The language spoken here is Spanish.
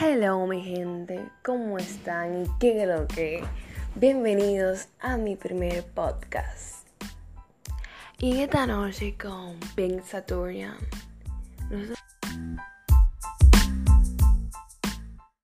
Hello mi gente, ¿cómo están y qué es lo que? Bienvenidos a mi primer podcast. Y esta noche con Pink Saturnian.